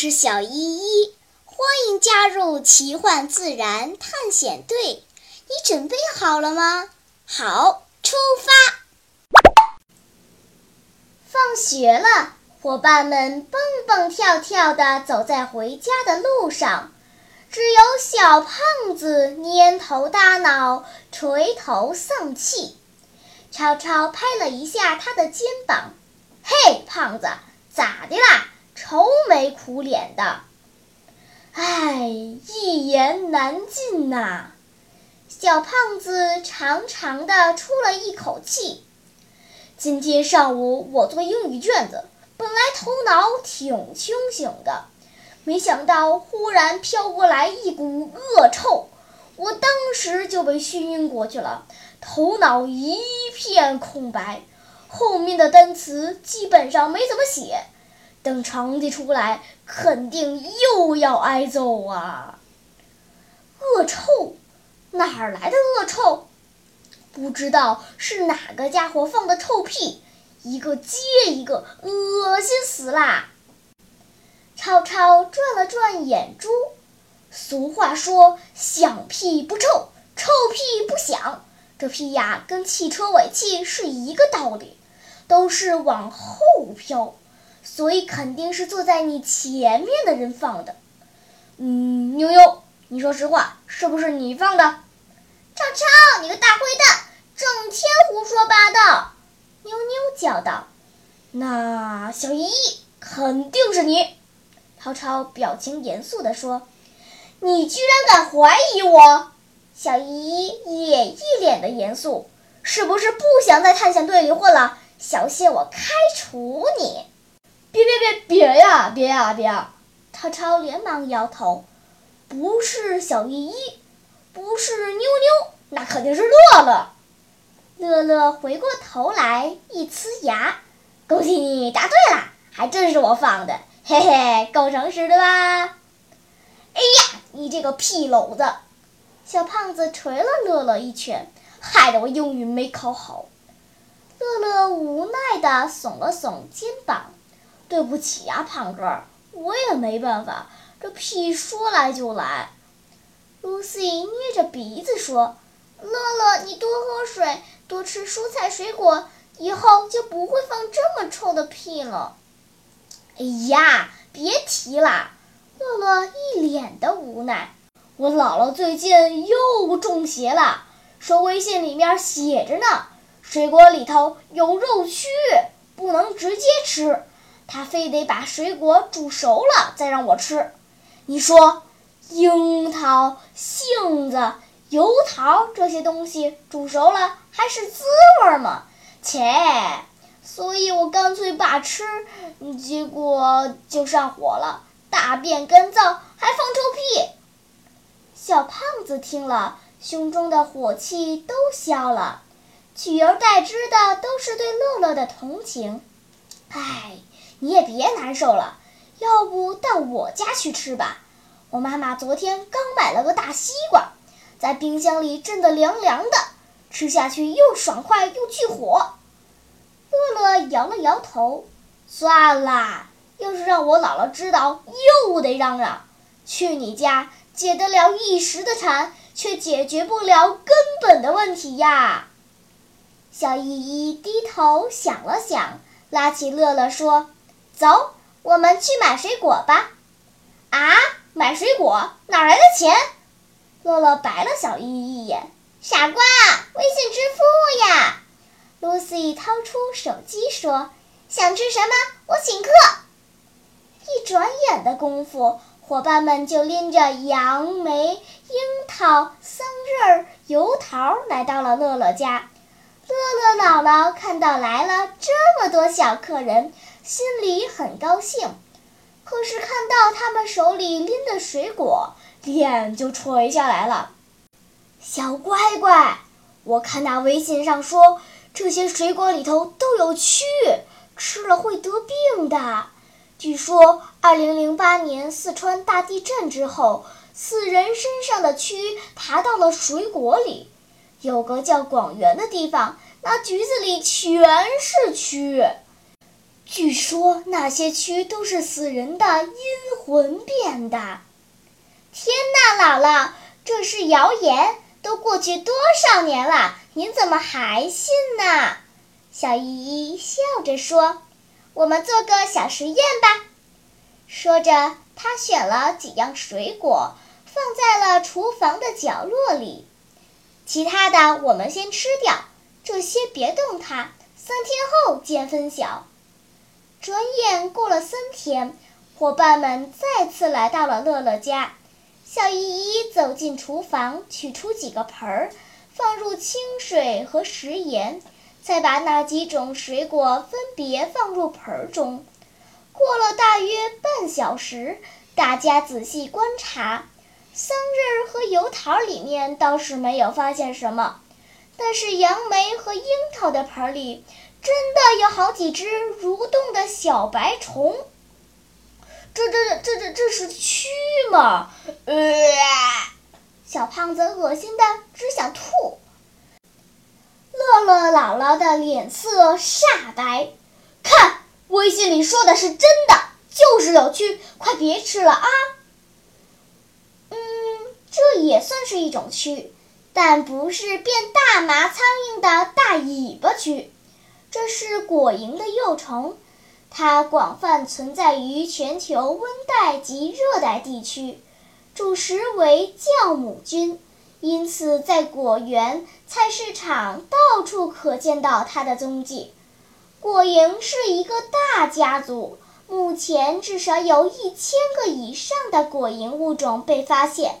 是小依依，欢迎加入奇幻自然探险队。你准备好了吗？好，出发！放学了，伙伴们蹦蹦跳跳地走在回家的路上，只有小胖子蔫头耷脑、垂头丧气。超超拍了一下他的肩膀：“嘿，胖子，咋的啦？”愁眉苦脸的，唉，一言难尽呐。小胖子长长的出了一口气。今天上午我做英语卷子，本来头脑挺清醒的，没想到忽然飘过来一股恶臭，我当时就被熏晕过去了，头脑一片空白，后面的单词基本上没怎么写。等成绩出来，肯定又要挨揍啊！恶臭，哪儿来的恶臭？不知道是哪个家伙放的臭屁，一个接一个，恶心死啦！超超转了转眼珠，俗话说“响屁不臭，臭屁不响”，这屁呀跟汽车尾气是一个道理，都是往后飘。所以肯定是坐在你前面的人放的。嗯，妞妞，你说实话，是不是你放的？超超，你个大坏蛋，整天胡说八道！妞妞叫道。那小依依，肯定是你。超超表情严肃地说：“你居然敢怀疑我？”小依依也一脸的严肃：“是不是不想在探险队里混了？小心我开除你！”别别别别呀！别呀别！超超连忙摇头，不是小依依，不是妞妞，那肯定是乐乐。乐乐回过头来一呲牙：“恭喜你答对了，还真是我放的，嘿嘿，够诚实的吧？”哎呀，你这个屁篓子！小胖子捶了乐乐一拳，害得我英语没考好。乐乐无奈地耸了耸肩膀。对不起呀，胖哥，我也没办法，这屁说来就来。Lucy 捏着鼻子说：“乐乐，你多喝水，多吃蔬菜水果，以后就不会放这么臭的屁了。”哎呀，别提了，乐乐一脸的无奈。我姥姥最近又中邪了，说微信里面写着呢，水果里头有肉蛆，不能直接吃。他非得把水果煮熟了再让我吃，你说，樱桃、杏子、油桃这些东西煮熟了还是滋味儿吗？切！所以我干脆罢吃，结果就上火了，大便干燥还放臭屁。小胖子听了，胸中的火气都消了，取而代之的都是对乐乐的同情。唉。你也别难受了，要不到我家去吃吧？我妈妈昨天刚买了个大西瓜，在冰箱里镇得凉凉的，吃下去又爽快又去火。乐乐摇了摇头，算了，要是让我姥姥知道，又得嚷嚷。去你家，解得了一时的馋，却解决不了根本的问题呀。小依依低头想了想，拉起乐乐说。走，我们去买水果吧。啊，买水果哪来的钱？乐乐白了小依依一眼。傻瓜，微信支付呀。Lucy 掏出手机说：“想吃什么，我请客。”一转眼的功夫，伙伴们就拎着杨梅、樱桃、桑葚、油桃来到了乐乐家。乐乐姥姥看到来了这么多小客人。心里很高兴，可是看到他们手里拎的水果，脸就垂下来了。小乖乖，我看那微信上说，这些水果里头都有蛆，吃了会得病的。据说，二零零八年四川大地震之后，死人身上的蛆爬到了水果里。有个叫广元的地方，那橘子里全是蛆。据说那些蛆都是死人的阴魂变的。天呐，姥姥，这是谣言！都过去多少年了，您怎么还信呢？小依依笑着说：“我们做个小实验吧。”说着，她选了几样水果，放在了厨房的角落里。其他的我们先吃掉，这些别动它。三天后见分晓。转眼过了三天，伙伴们再次来到了乐乐家。小依依走进厨房，取出几个盆儿，放入清水和食盐，再把那几种水果分别放入盆儿中。过了大约半小时，大家仔细观察，桑葚和油桃里面倒是没有发现什么，但是杨梅和樱桃的盆儿里。真的有好几只蠕动的小白虫，这这这这这是蛆吗？呃，小胖子恶心的只想吐。乐乐姥姥的脸色煞白，看微信里说的是真的，就是有蛆，快别吃了啊！嗯，这也算是一种蛆，但不是变大麻苍蝇的大尾巴蛆。这是果蝇的幼虫，它广泛存在于全球温带及热带地区，主食为酵母菌，因此在果园、菜市场到处可见到它的踪迹。果蝇是一个大家族，目前至少有一千个以上的果蝇物种被发现，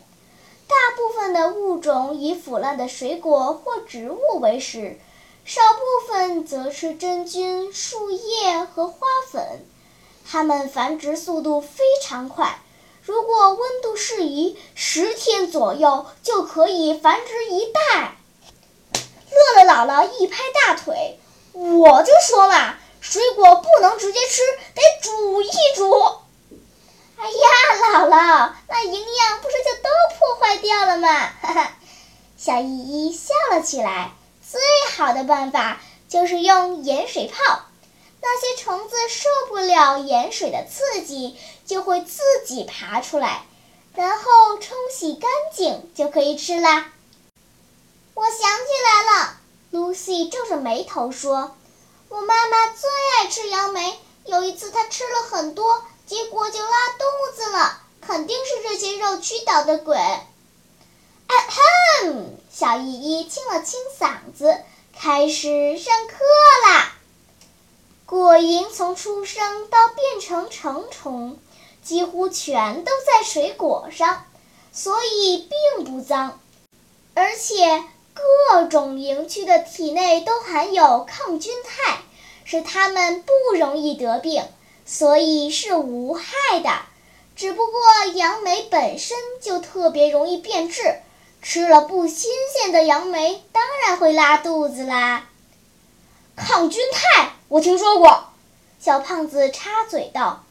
大部分的物种以腐烂的水果或植物为食。少部分则吃真菌、树叶和花粉，它们繁殖速度非常快。如果温度适宜，十天左右就可以繁殖一代。乐乐姥姥一拍大腿：“我就说嘛，水果不能直接吃，得煮一煮。”哎呀，姥姥，那营养不是就都破坏掉了吗？哈哈，小依依笑了起来。好的办法就是用盐水泡，那些虫子受不了盐水的刺激，就会自己爬出来，然后冲洗干净就可以吃啦。我想起来了，Lucy 皱着眉头说：“我妈妈最爱吃杨梅，有一次她吃了很多，结果就拉肚子了，肯定是这些肉蛆捣的鬼。”啊哼！小依依清了清嗓子，开始上课啦。果蝇从出生到变成成虫，几乎全都在水果上，所以并不脏。而且各种蝇蛆的体内都含有抗菌肽，使它们不容易得病，所以是无害的。只不过杨梅本身就特别容易变质。吃了不新鲜的杨梅，当然会拉肚子啦。抗菌肽，我听说过。小胖子插嘴道：“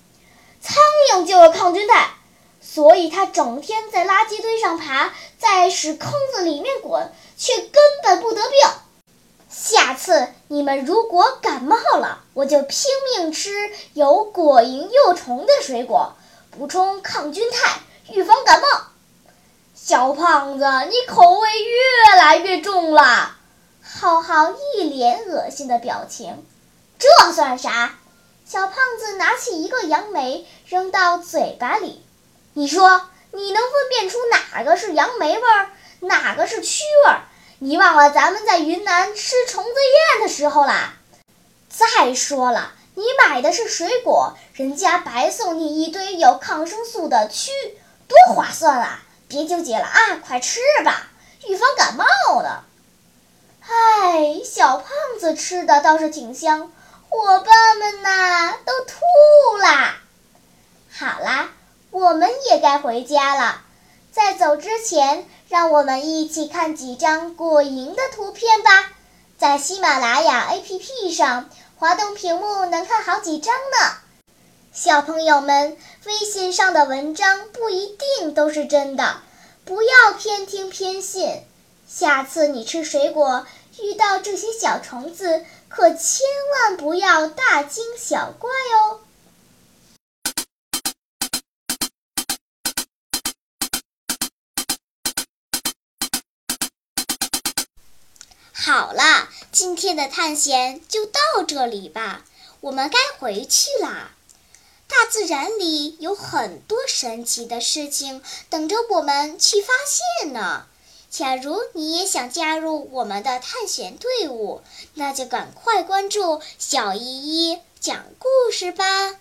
苍蝇就有抗菌肽，所以它整天在垃圾堆上爬，在屎坑子里面滚，却根本不得病。下次你们如果感冒了，我就拼命吃有果蝇幼虫的水果，补充抗菌肽，预防感冒。”小胖子，你口味越来越重了。浩浩一脸恶心的表情。这算啥？小胖子拿起一个杨梅扔到嘴巴里。你说，你能分辨出哪个是杨梅味儿，哪个是蛆味儿？你忘了咱们在云南吃虫子宴的时候啦？再说了，你买的是水果，人家白送你一堆有抗生素的蛆，多划算啊！别纠结了啊，快吃吧，预防感冒的。唉，小胖子吃的倒是挺香，伙伴们呐都吐啦。好啦，我们也该回家了。在走之前，让我们一起看几张果蝇的图片吧。在喜马拉雅 APP 上，滑动屏幕能看好几张呢。小朋友们，微信上的文章不一定都是真的，不要偏听偏信。下次你吃水果遇到这些小虫子，可千万不要大惊小怪哦。好了，今天的探险就到这里吧，我们该回去啦。大自然里有很多神奇的事情等着我们去发现呢。假如你也想加入我们的探险队伍，那就赶快关注小依依讲故事吧。